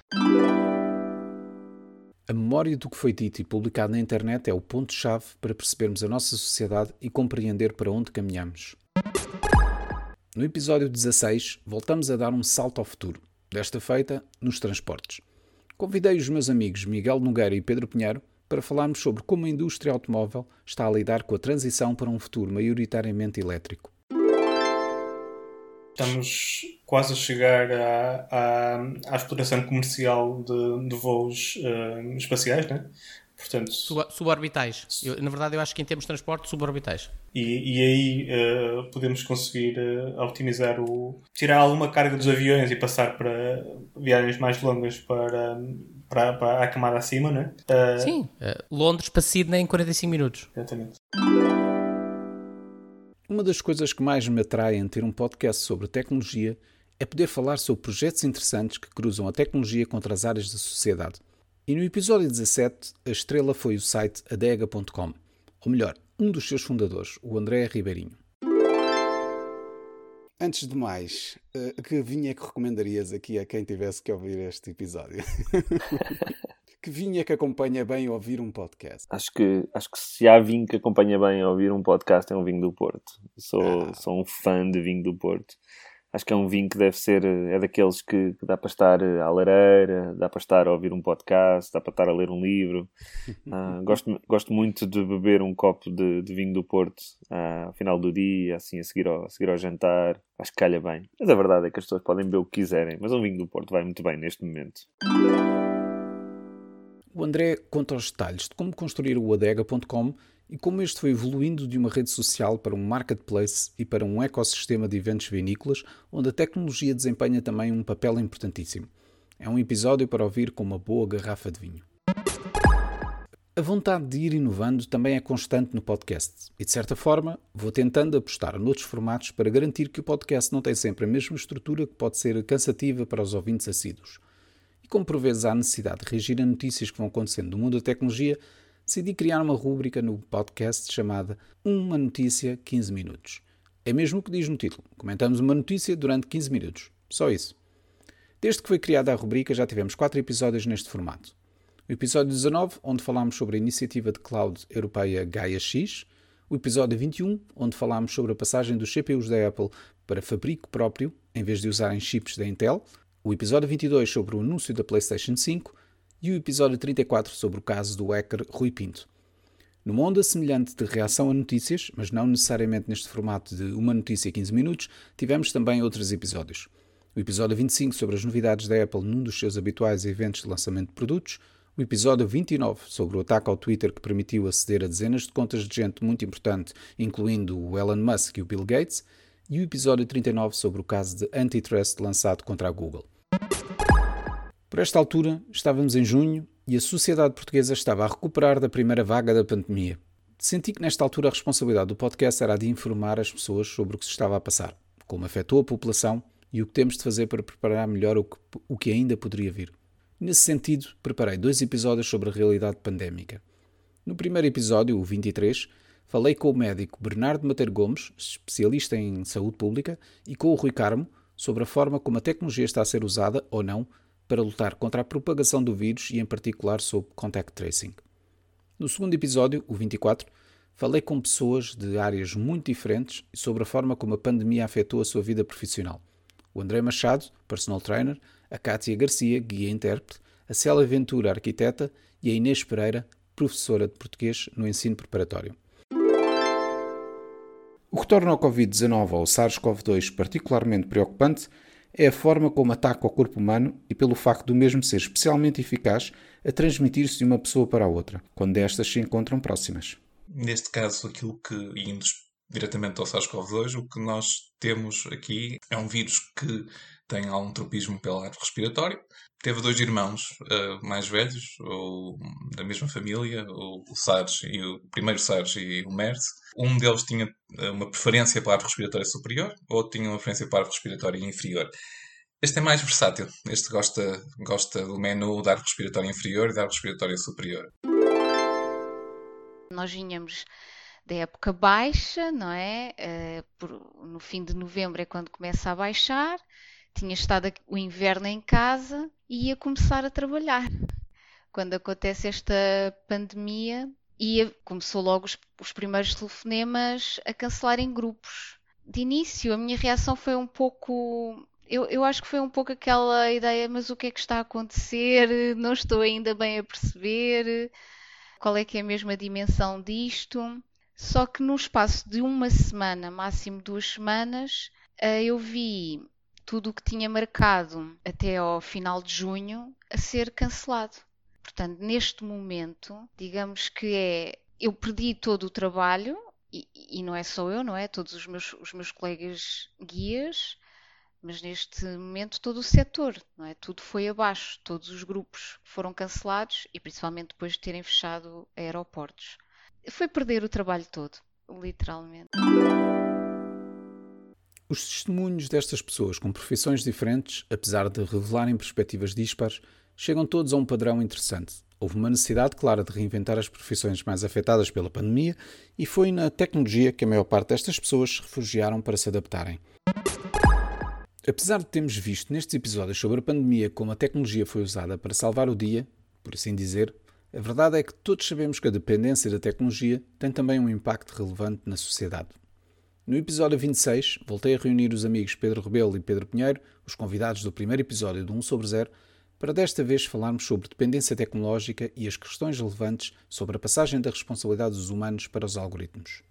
A: A memória do que foi dito e publicado na internet é o ponto-chave para percebermos a nossa sociedade e compreender para onde caminhamos. No episódio 16, voltamos a dar um salto ao futuro, desta feita nos transportes. Convidei os meus amigos Miguel Nogueira e Pedro Pinheiro para falarmos sobre como a indústria automóvel está a lidar com a transição para um futuro maioritariamente elétrico.
P: Estamos quase a chegar à, à, à exploração comercial de, de voos uh, espaciais, né?
G: Portanto, Sub suborbitais. Eu, na verdade, eu acho que em termos de transporte, suborbitais.
P: E, e aí uh, podemos conseguir uh, optimizar o. tirar alguma carga dos aviões e passar para viagens mais longas para, para, para a camada acima, né?
G: Uh, Sim, Londres para Sydney em 45 minutos.
P: Exatamente.
A: Uma das coisas que mais me atrai em ter um podcast sobre tecnologia é poder falar sobre projetos interessantes que cruzam a tecnologia contra as áreas da sociedade. E no episódio 17, a estrela foi o site adega.com, ou melhor, um dos seus fundadores, o André Ribeirinho. Antes de mais, eh, que vinha que recomendarias aqui a quem tivesse que ouvir este episódio? que vinho é que acompanha bem ouvir um podcast?
Q: Acho que, acho que se há vinho que acompanha bem ouvir um podcast é um vinho do Porto. Sou, ah. sou um fã de vinho do Porto. Acho que é um vinho que deve ser, é daqueles que, que, dá para estar à lareira, dá para estar a ouvir um podcast, dá para estar a ler um livro. Uh, gosto, gosto muito de beber um copo de, de vinho do Porto uh, ao final do dia, assim, a seguir, ao, a seguir ao jantar. Acho que calha bem. Mas a verdade é que as pessoas podem beber o que quiserem, mas um vinho do Porto vai muito bem neste momento.
A: O André conta os detalhes de como construir o adega.com e como este foi evoluindo de uma rede social para um marketplace e para um ecossistema de eventos vinícolas, onde a tecnologia desempenha também um papel importantíssimo. É um episódio para ouvir com uma boa garrafa de vinho. A vontade de ir inovando também é constante no podcast e, de certa forma, vou tentando apostar noutros formatos para garantir que o podcast não tem sempre a mesma estrutura que pode ser cansativa para os ouvintes assíduos. E como por vezes há necessidade de reagir a notícias que vão acontecendo no mundo da tecnologia, decidi criar uma rúbrica no podcast chamada Uma Notícia 15 Minutos. É mesmo o que diz no título. Comentamos uma notícia durante 15 minutos. Só isso. Desde que foi criada a rubrica, já tivemos quatro episódios neste formato. O episódio 19, onde falámos sobre a iniciativa de cloud europeia Gaia X. O episódio 21, onde falámos sobre a passagem dos CPUs da Apple para fabrico próprio, em vez de usarem chips da Intel o episódio 22 sobre o anúncio da PlayStation 5 e o episódio 34 sobre o caso do hacker Rui Pinto. Numa onda semelhante de reação a notícias, mas não necessariamente neste formato de uma notícia 15 minutos, tivemos também outros episódios. O episódio 25 sobre as novidades da Apple num dos seus habituais eventos de lançamento de produtos, o episódio 29 sobre o ataque ao Twitter que permitiu aceder a dezenas de contas de gente muito importante, incluindo o Elon Musk e o Bill Gates, e o episódio 39 sobre o caso de antitrust lançado contra a Google. Por esta altura, estávamos em junho e a sociedade portuguesa estava a recuperar da primeira vaga da pandemia. Senti que nesta altura a responsabilidade do podcast era a de informar as pessoas sobre o que se estava a passar, como afetou a população e o que temos de fazer para preparar melhor o que, o que ainda poderia vir. Nesse sentido, preparei dois episódios sobre a realidade pandémica. No primeiro episódio, o 23, falei com o médico Bernardo Mateiro Gomes, especialista em saúde pública, e com o Rui Carmo, sobre a forma como a tecnologia está a ser usada ou não para lutar contra a propagação do vírus e, em particular, sobre contact tracing. No segundo episódio, o 24, falei com pessoas de áreas muito diferentes sobre a forma como a pandemia afetou a sua vida profissional. O André Machado, personal trainer, a Kátia Garcia, guia intérprete, a Célia Ventura, arquiteta, e a Inês Pereira, professora de português no ensino preparatório. O que torna o Covid-19 ou o SARS-CoV-2 particularmente preocupante é a forma como ataca o corpo humano e pelo facto do mesmo ser especialmente eficaz a transmitir-se de uma pessoa para a outra, quando estas se encontram próximas.
R: Neste caso, aquilo que, dos diretamente ao SARS-CoV-2, o que nós temos aqui é um vírus que tem algum tropismo pela árvore respiratória. Teve dois irmãos uh, mais velhos, ou da mesma família, o, o e o primeiro SARS e o MERS. Um deles tinha uh, uma preferência para a respiratória superior, outro tinha uma preferência para a respiratória inferior. Este é mais versátil. Este gosta, gosta do menu da respiratória inferior e da respiratória superior.
S: Nós vinhamos da época baixa, não é? Por, no fim de novembro é quando começa a baixar. Tinha estado o inverno em casa e ia começar a trabalhar. Quando acontece esta pandemia, ia, começou logo os, os primeiros telefonemas a cancelarem grupos. De início, a minha reação foi um pouco eu, eu, acho que foi um pouco aquela ideia, mas o que é que está a acontecer? Não estou ainda bem a perceber qual é que é mesmo a dimensão disto. Só que no espaço de uma semana, máximo duas semanas, eh, eu vi tudo o que tinha marcado até ao final de junho a ser cancelado. Portanto, neste momento, digamos que é. Eu perdi todo o trabalho, e, e não é só eu, não é? Todos os meus, os meus colegas guias, mas neste momento todo o setor, não é? Tudo foi abaixo, todos os grupos foram cancelados e principalmente depois de terem fechado aeroportos foi perder o trabalho todo, literalmente.
A: Os testemunhos destas pessoas com profissões diferentes, apesar de revelarem perspectivas dispares, chegam todos a um padrão interessante. Houve uma necessidade clara de reinventar as profissões mais afetadas pela pandemia e foi na tecnologia que a maior parte destas pessoas se refugiaram para se adaptarem. Apesar de termos visto nestes episódios sobre a pandemia como a tecnologia foi usada para salvar o dia, por assim dizer, a verdade é que todos sabemos que a dependência da tecnologia tem também um impacto relevante na sociedade. No episódio 26, voltei a reunir os amigos Pedro Rebelo e Pedro Pinheiro, os convidados do primeiro episódio do 1 sobre 0, para desta vez falarmos sobre dependência tecnológica e as questões relevantes sobre a passagem da responsabilidade dos humanos para os algoritmos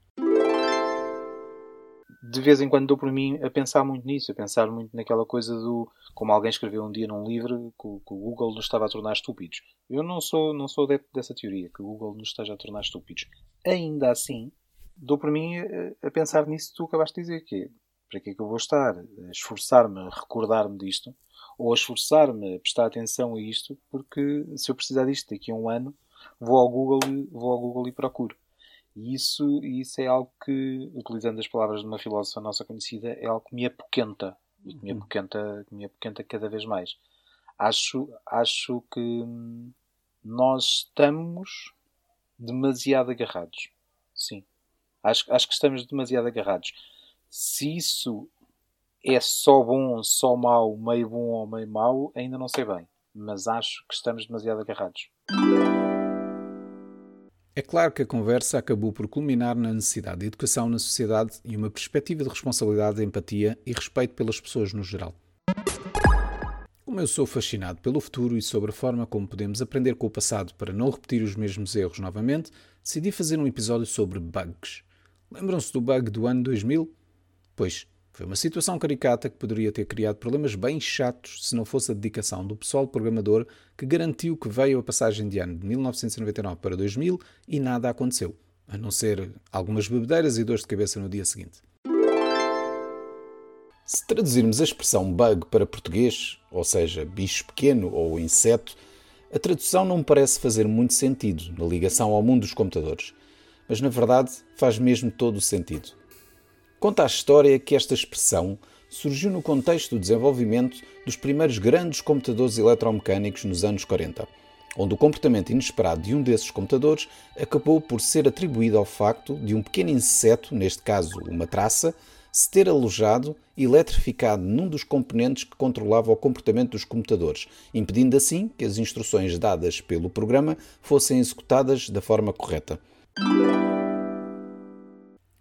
T: de vez em quando dou por mim a pensar muito nisso, a pensar muito naquela coisa do, como alguém escreveu um dia num livro, que, que o Google nos estava a tornar estúpidos. Eu não sou, não sou adepto dessa teoria, que o Google nos esteja a tornar estúpidos. Ainda assim, dou por mim a, a pensar nisso que tu acabaste de dizer, que é, para que é que eu vou estar a esforçar-me a recordar-me disto, ou a esforçar-me a prestar atenção a isto, porque se eu precisar disto daqui a um ano, vou ao Google, vou ao Google e procuro. E isso, isso é algo que, utilizando as palavras de uma filósofa nossa conhecida, é algo que me apoquenta. E que me uhum. apoquenta, que me apoquenta cada vez mais. Acho, acho que nós estamos demasiado agarrados. Sim. Acho, acho que estamos demasiado agarrados. Se isso é só bom, só mau, meio bom ou meio mau, ainda não sei bem. Mas acho que estamos demasiado agarrados.
A: É claro que a conversa acabou por culminar na necessidade de educação na sociedade e uma perspectiva de responsabilidade, empatia e respeito pelas pessoas no geral. Como eu sou fascinado pelo futuro e sobre a forma como podemos aprender com o passado para não repetir os mesmos erros novamente, decidi fazer um episódio sobre bugs. Lembram-se do bug do ano 2000? Pois, foi uma situação caricata que poderia ter criado problemas bem chatos se não fosse a dedicação do pessoal programador que garantiu que veio a passagem de ano de 1999 para 2000 e nada aconteceu, a não ser algumas bebedeiras e dores de cabeça no dia seguinte. Se traduzirmos a expressão bug para português, ou seja, bicho pequeno ou inseto, a tradução não me parece fazer muito sentido na ligação ao mundo dos computadores, mas na verdade faz mesmo todo o sentido. Conta a história que esta expressão surgiu no contexto do desenvolvimento dos primeiros grandes computadores eletromecânicos nos anos 40, onde o comportamento inesperado de um desses computadores acabou por ser atribuído ao facto de um pequeno inseto, neste caso uma traça, se ter alojado e eletrificado num dos componentes que controlava o comportamento dos computadores, impedindo assim que as instruções dadas pelo programa fossem executadas da forma correta.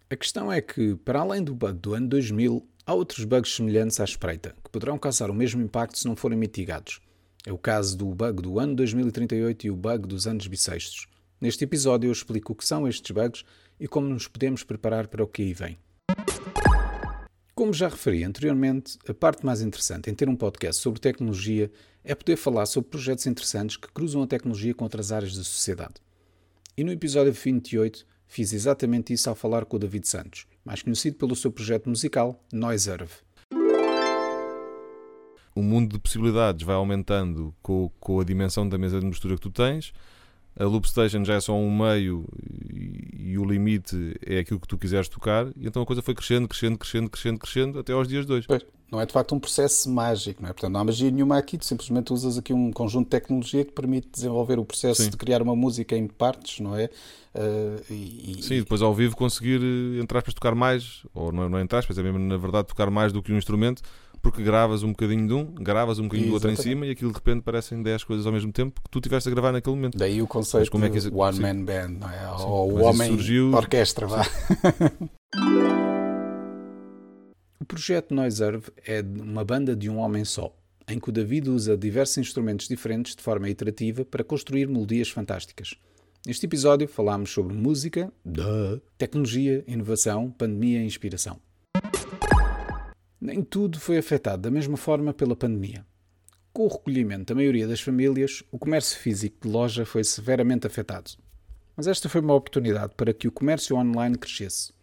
A: A questão é que, para além do bug do ano 2000, há outros bugs semelhantes à espreita, que poderão causar o mesmo impacto se não forem mitigados. É o caso do bug do ano 2038 e o bug dos anos bissextos. Neste episódio eu explico o que são estes bugs e como nos podemos preparar para o que aí vem. Como já referi anteriormente, a parte mais interessante em ter um podcast sobre tecnologia é poder falar sobre projetos interessantes que cruzam a tecnologia com outras áreas da sociedade. E no episódio 28 Fiz exatamente isso ao falar com o David Santos, mais conhecido pelo seu projeto musical Noiserve.
U: O mundo de possibilidades vai aumentando com, com a dimensão da mesa de mistura que tu tens a loop station já é só um meio e, e, o limite é aquilo que tu quiseres tocar, e então a coisa foi crescendo, crescendo, crescendo, crescendo, crescendo até aos dias de hoje.
A: Pois, não é de facto um processo mágico, não é? Portanto, não há magia nenhuma aqui, tu simplesmente usas aqui um conjunto de tecnologia que permite desenvolver o processo Sim. de criar uma música em partes, não é? Uh,
U: e, Sim, depois ao vivo conseguir, eh, entre aspas, tocar mais, ou não, não entre aspas, é mesmo na verdade tocar mais do que um instrumento, porque gravas um bocadinho de um, gravas um bocadinho Exatamente. do outro em cima e aquilo de repente parecem 10 coisas ao mesmo tempo que tu tiveste a gravar naquele momento.
A: Daí o conceito como é que isso, One sim. Man Band, não é? Sim, ou o Homem surgiu... Orquestra, vá. o projeto Noiserve é uma banda de um homem só, em que o David usa diversos instrumentos diferentes de forma iterativa para construir melodias fantásticas. Neste episódio falámos sobre música, duh, tecnologia, inovação, pandemia e inspiração. Nem tudo foi afetado da mesma forma pela pandemia. Com o recolhimento da maioria das famílias, o comércio físico de loja foi severamente afetado. Mas esta foi uma oportunidade para que o comércio online crescesse.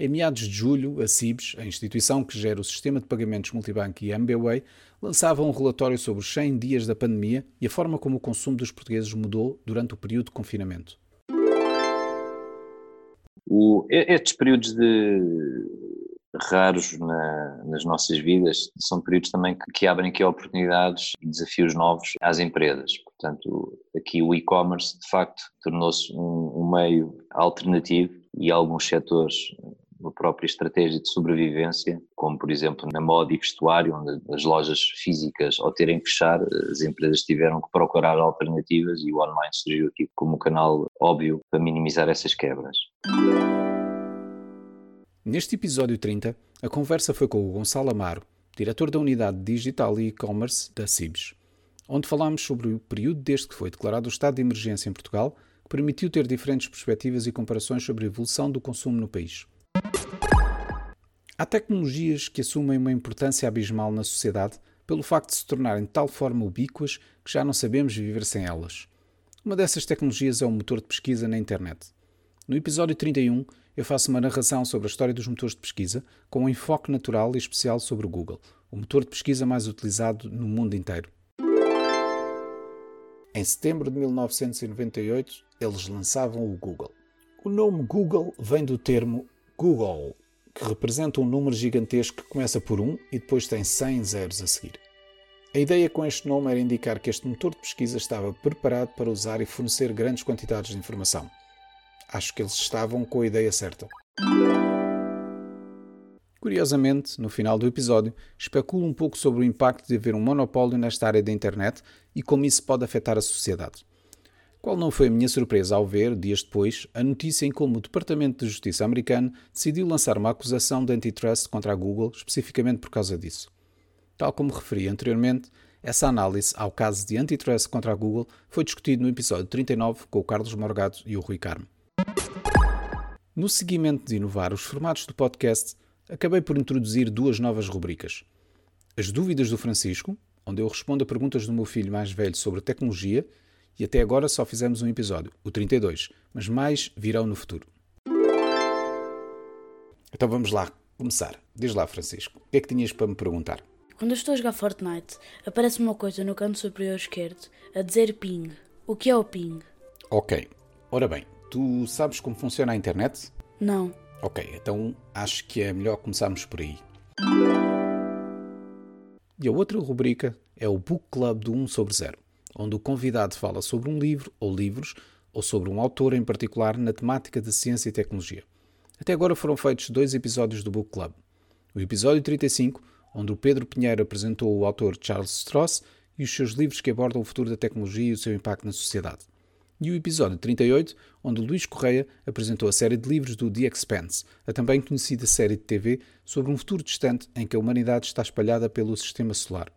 A: Em meados de julho, a CIBS, a instituição que gera o sistema de pagamentos multibanco e MBWay, lançava um relatório sobre os 100 dias da pandemia e a forma como o consumo dos portugueses mudou durante o período de confinamento.
V: O, estes períodos de raros na, nas nossas vidas, são períodos também que, que, abrem aqui oportunidades e desafios novos às empresas. Portanto, aqui o e-commerce, de facto, tornou-se um, um, meio alternativo e alguns setores a própria estratégia de sobrevivência, como por exemplo na moda e vestuário, onde as lojas físicas, ao terem que fechar, as empresas tiveram que procurar alternativas e o online surgiu aqui como canal óbvio para minimizar essas quebras.
A: Neste episódio 30, a conversa foi com o Gonçalo Amaro, diretor da Unidade Digital e E-Commerce da CIBS, onde falámos sobre o período desde que foi declarado o estado de emergência em Portugal, que permitiu ter diferentes perspectivas e comparações sobre a evolução do consumo no país. Há tecnologias que assumem uma importância abismal na sociedade pelo facto de se tornarem de tal forma ubíquas que já não sabemos viver sem elas. Uma dessas tecnologias é o motor de pesquisa na internet. No episódio 31, eu faço uma narração sobre a história dos motores de pesquisa, com um enfoque natural e especial sobre o Google, o motor de pesquisa mais utilizado no mundo inteiro. Em setembro de 1998, eles lançavam o Google. O nome Google vem do termo Google, que representa um número gigantesco que começa por 1 e depois tem 100 zeros a seguir. A ideia com este nome era indicar que este motor de pesquisa estava preparado para usar e fornecer grandes quantidades de informação acho que eles estavam com a ideia certa. Curiosamente, no final do episódio, especulo um pouco sobre o impacto de haver um monopólio nesta área da internet e como isso pode afetar a sociedade. Qual não foi a minha surpresa ao ver, dias depois, a notícia em como o Departamento de Justiça americano decidiu lançar uma acusação de antitrust contra a Google especificamente por causa disso. Tal como referi anteriormente, essa análise ao caso de antitrust contra a Google foi discutido no episódio 39 com o Carlos Morgado e o Rui Carmo. No seguimento de inovar os formatos do podcast, acabei por introduzir duas novas rubricas. As dúvidas do Francisco, onde eu respondo a perguntas do meu filho mais velho sobre tecnologia, e até agora só fizemos um episódio, o 32, mas mais virão no futuro. Então vamos lá, começar. Diz lá, Francisco, o que é que tinhas para me perguntar?
W: Quando eu estou a jogar Fortnite, aparece uma coisa no canto superior esquerdo a dizer ping. O que é o ping?
A: Ok. Ora bem, Tu sabes como funciona a internet?
W: Não.
A: Ok, então acho que é melhor começarmos por aí. E a outra rubrica é o Book Club do 1 sobre 0, onde o convidado fala sobre um livro ou livros, ou sobre um autor em particular na temática de ciência e tecnologia. Até agora foram feitos dois episódios do Book Club. O episódio 35, onde o Pedro Pinheiro apresentou o autor Charles Stross e os seus livros que abordam o futuro da tecnologia e o seu impacto na sociedade e o episódio 38, onde Luís Correia apresentou a série de livros do The Expanse, a também conhecida série de TV sobre um futuro distante em que a humanidade está espalhada pelo sistema solar.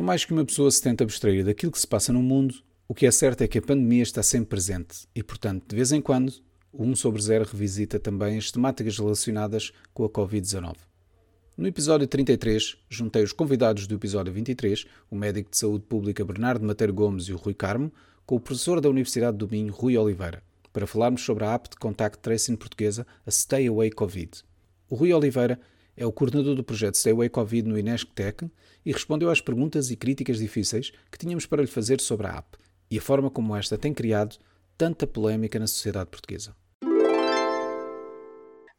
A: Por mais que uma pessoa se tente abstrair daquilo que se passa no mundo, o que é certo é que a pandemia está sempre presente e, portanto, de vez em quando, o 1 sobre 0 revisita também as temáticas relacionadas com a Covid-19. No episódio 33, juntei os convidados do episódio 23, o médico de saúde pública Bernardo Mateiro Gomes e o Rui Carmo, com o professor da Universidade do Minho, Rui Oliveira. para falarmos sobre a app de contact tracing portuguesa, a Stay Away Covid. O Rui Oliveira é o coordenador do projeto Stay Away Covid no Inesc Tech e respondeu às perguntas e críticas difíceis que tínhamos para lhe fazer sobre a app e a forma como esta tem criado tanta polémica na sociedade portuguesa.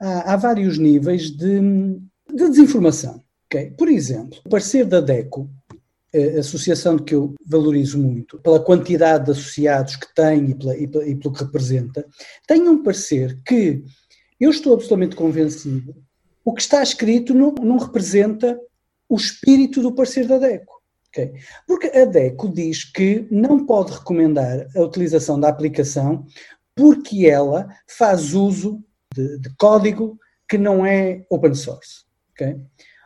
X: Há, há vários níveis de, de desinformação. Okay? Por exemplo, o parecer da DECO, a associação que eu valorizo muito, pela quantidade de associados que tem e, pela, e, e pelo que representa, tem um parecer que eu estou absolutamente convencido o que está escrito não, não representa o espírito do parecer da DECO. Okay? Porque a DECO diz que não pode recomendar a utilização da aplicação porque ela faz uso de, de código que não é open source. Okay?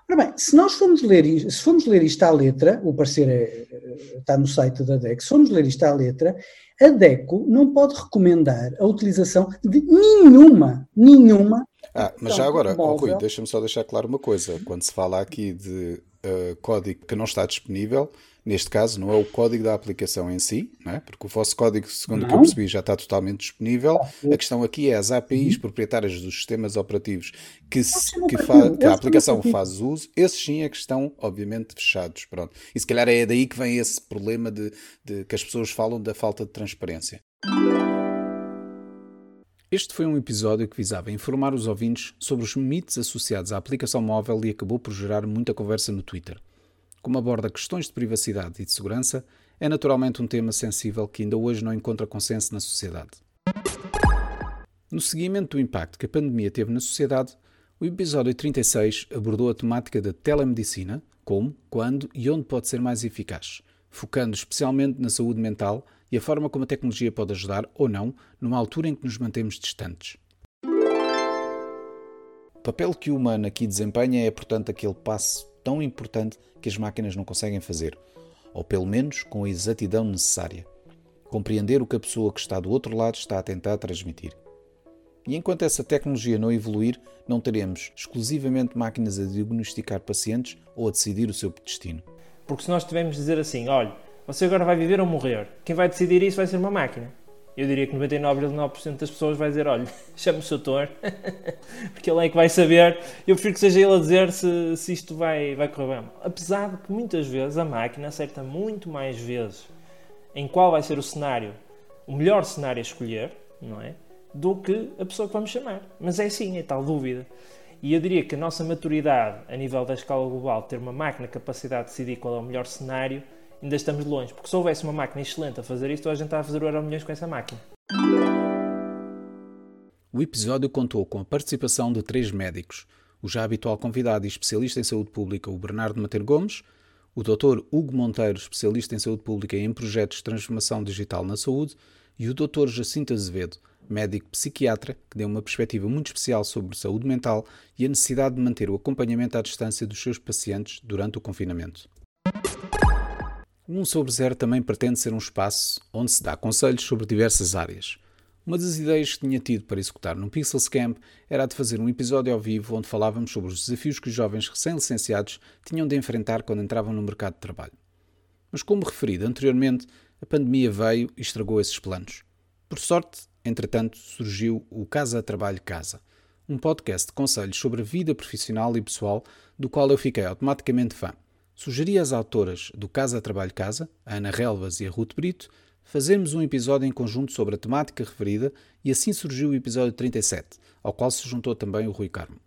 X: Ora bem, se nós formos ler, se formos ler isto à letra, o parecer é, está no site da DECO, se formos ler isto à letra, a DECO não pode recomendar a utilização de nenhuma, nenhuma.
A: Ah, mas já agora, oh, Rui, deixa-me só deixar claro uma coisa. Quando se fala aqui de uh, código que não está disponível, Neste caso, não é o código da aplicação em si, não é? porque o vosso código, segundo o que eu percebi, já está totalmente disponível. A questão aqui é as APIs proprietárias dos sistemas operativos que, se, que, que a aplicação faz uso, esses sim é que estão, obviamente, fechados. Pronto. E se calhar é daí que vem esse problema de, de que as pessoas falam da falta de transparência. Este foi um episódio que visava informar os ouvintes sobre os mitos associados à aplicação móvel e acabou por gerar muita conversa no Twitter como aborda questões de privacidade e de segurança, é naturalmente um tema sensível que ainda hoje não encontra consenso na sociedade. No seguimento do impacto que a pandemia teve na sociedade, o episódio 36 abordou a temática da telemedicina, como, quando e onde pode ser mais eficaz, focando especialmente na saúde mental e a forma como a tecnologia pode ajudar ou não numa altura em que nos mantemos distantes. O papel que o humano aqui desempenha é, portanto, aquele passo tão importante que as máquinas não conseguem fazer, ou pelo menos com a exatidão necessária. Compreender o que a pessoa que está do outro lado está a tentar transmitir. E enquanto essa tecnologia não evoluir, não teremos exclusivamente máquinas a diagnosticar pacientes ou a decidir o seu destino.
Y: Porque se nós tivermos de dizer assim, olha, você agora vai viver ou morrer, quem vai decidir isso vai ser uma máquina eu diria que 99,9% das pessoas vai dizer: olha, chame o seu doutor, porque ele é que vai saber. Eu prefiro que seja ele a dizer se, se isto vai, vai correr bem. Apesar de que muitas vezes a máquina acerta muito mais vezes em qual vai ser o cenário, o melhor cenário a escolher, não é? Do que a pessoa que vamos chamar. Mas é sim, é tal dúvida. E eu diria que a nossa maturidade a nível da escala global, ter uma máquina capacidade de decidir qual é o melhor cenário, ainda estamos longe. Porque se houvesse uma máquina excelente a fazer isto, a gente está a fazer o Euro Milhões com essa máquina.
A: O episódio contou com a participação de três médicos: o já habitual convidado e especialista em saúde pública, o Bernardo Mater Gomes, o Dr. Hugo Monteiro, especialista em saúde pública e em projetos de transformação digital na saúde, e o Dr. Jacinto Azevedo, médico psiquiatra, que deu uma perspectiva muito especial sobre saúde mental e a necessidade de manter o acompanhamento à distância dos seus pacientes durante o confinamento. O 1 sobre 0 também pretende ser um espaço onde se dá conselhos sobre diversas áreas. Uma das ideias que tinha tido para executar no Pixels Camp era a de fazer um episódio ao vivo onde falávamos sobre os desafios que os jovens recém-licenciados tinham de enfrentar quando entravam no mercado de trabalho. Mas, como referido anteriormente, a pandemia veio e estragou esses planos. Por sorte, entretanto, surgiu o Casa Trabalho Casa, um podcast de conselhos sobre a vida profissional e pessoal do qual eu fiquei automaticamente fã. Sugeri às autoras do Casa Trabalho Casa, a Ana Relvas e a Ruth Brito, fazermos um episódio em conjunto sobre a temática referida e assim surgiu o episódio 37, ao qual se juntou também o Rui Carmo.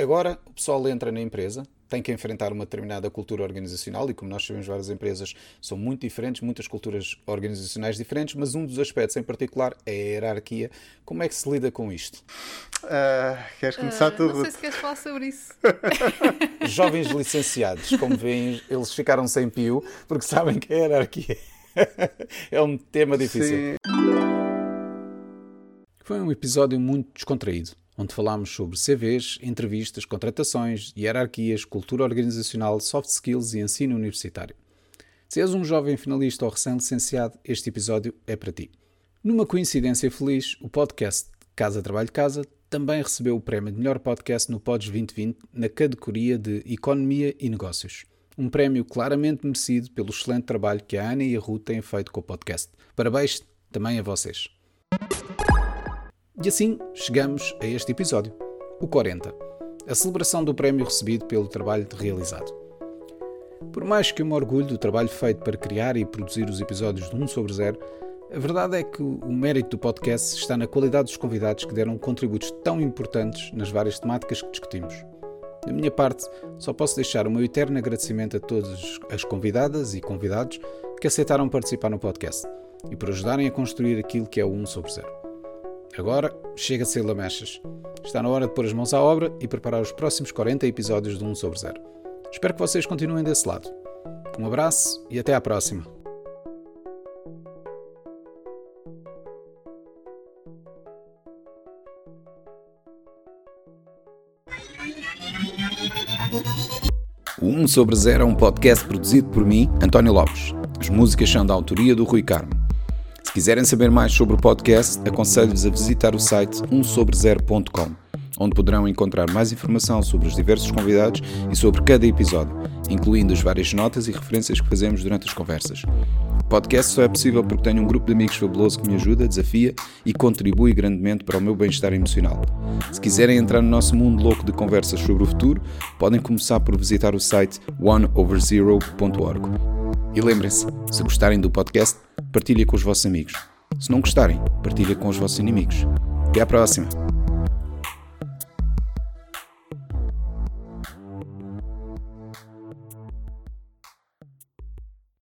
A: Agora o pessoal entra na empresa, tem que enfrentar uma determinada cultura organizacional e, como nós sabemos, várias empresas são muito diferentes, muitas culturas organizacionais diferentes, mas um dos aspectos em particular é a hierarquia. Como é que se lida com isto?
F: Uh, queres começar uh, tu?
Z: Não sei se queres falar sobre isso.
A: Jovens licenciados, como veem, eles ficaram sem pio porque sabem que a hierarquia é um tema difícil. Sim. Foi um episódio muito descontraído onde falámos sobre CVs, entrevistas, contratações, hierarquias, cultura organizacional, soft skills e ensino universitário. Se és um jovem finalista ou recém-licenciado, este episódio é para ti. Numa coincidência feliz, o podcast Casa Trabalho Casa também recebeu o prémio de melhor podcast no Pods 2020 na categoria de Economia e Negócios. Um prémio claramente merecido pelo excelente trabalho que a Ana e a Ruth têm feito com o podcast. Parabéns também a vocês. E assim chegamos a este episódio, o 40, a celebração do prémio recebido pelo trabalho realizado. Por mais que eu me orgulho do trabalho feito para criar e produzir os episódios de 1 sobre 0, a verdade é que o mérito do podcast está na qualidade dos convidados que deram contributos tão importantes nas várias temáticas que discutimos. Da minha parte, só posso deixar o meu eterno agradecimento a todas as convidadas e convidados que aceitaram participar no podcast e por ajudarem a construir aquilo que é o 1 sobre 0. Agora, chega a ser lamechas. Está na hora de pôr as mãos à obra e preparar os próximos 40 episódios do 1 sobre 0. Espero que vocês continuem desse lado. Um abraço e até à próxima. O 1 sobre 0 é um podcast produzido por mim, António Lopes. As músicas são da autoria do Rui Carmo. Se quiserem saber mais sobre o podcast, aconselho-vos a visitar o site 1sobre0.com, onde poderão encontrar mais informação sobre os diversos convidados e sobre cada episódio, incluindo as várias notas e referências que fazemos durante as conversas podcast só é possível porque tenho um grupo de amigos fabuloso que me ajuda, desafia e contribui grandemente para o meu bem-estar emocional. Se quiserem entrar no nosso mundo louco de conversas sobre o futuro, podem começar por visitar o site oneoverzero.org. E lembrem-se, se gostarem do podcast, partilhem com os vossos amigos. Se não gostarem, partilhem com os vossos inimigos. Até à próxima!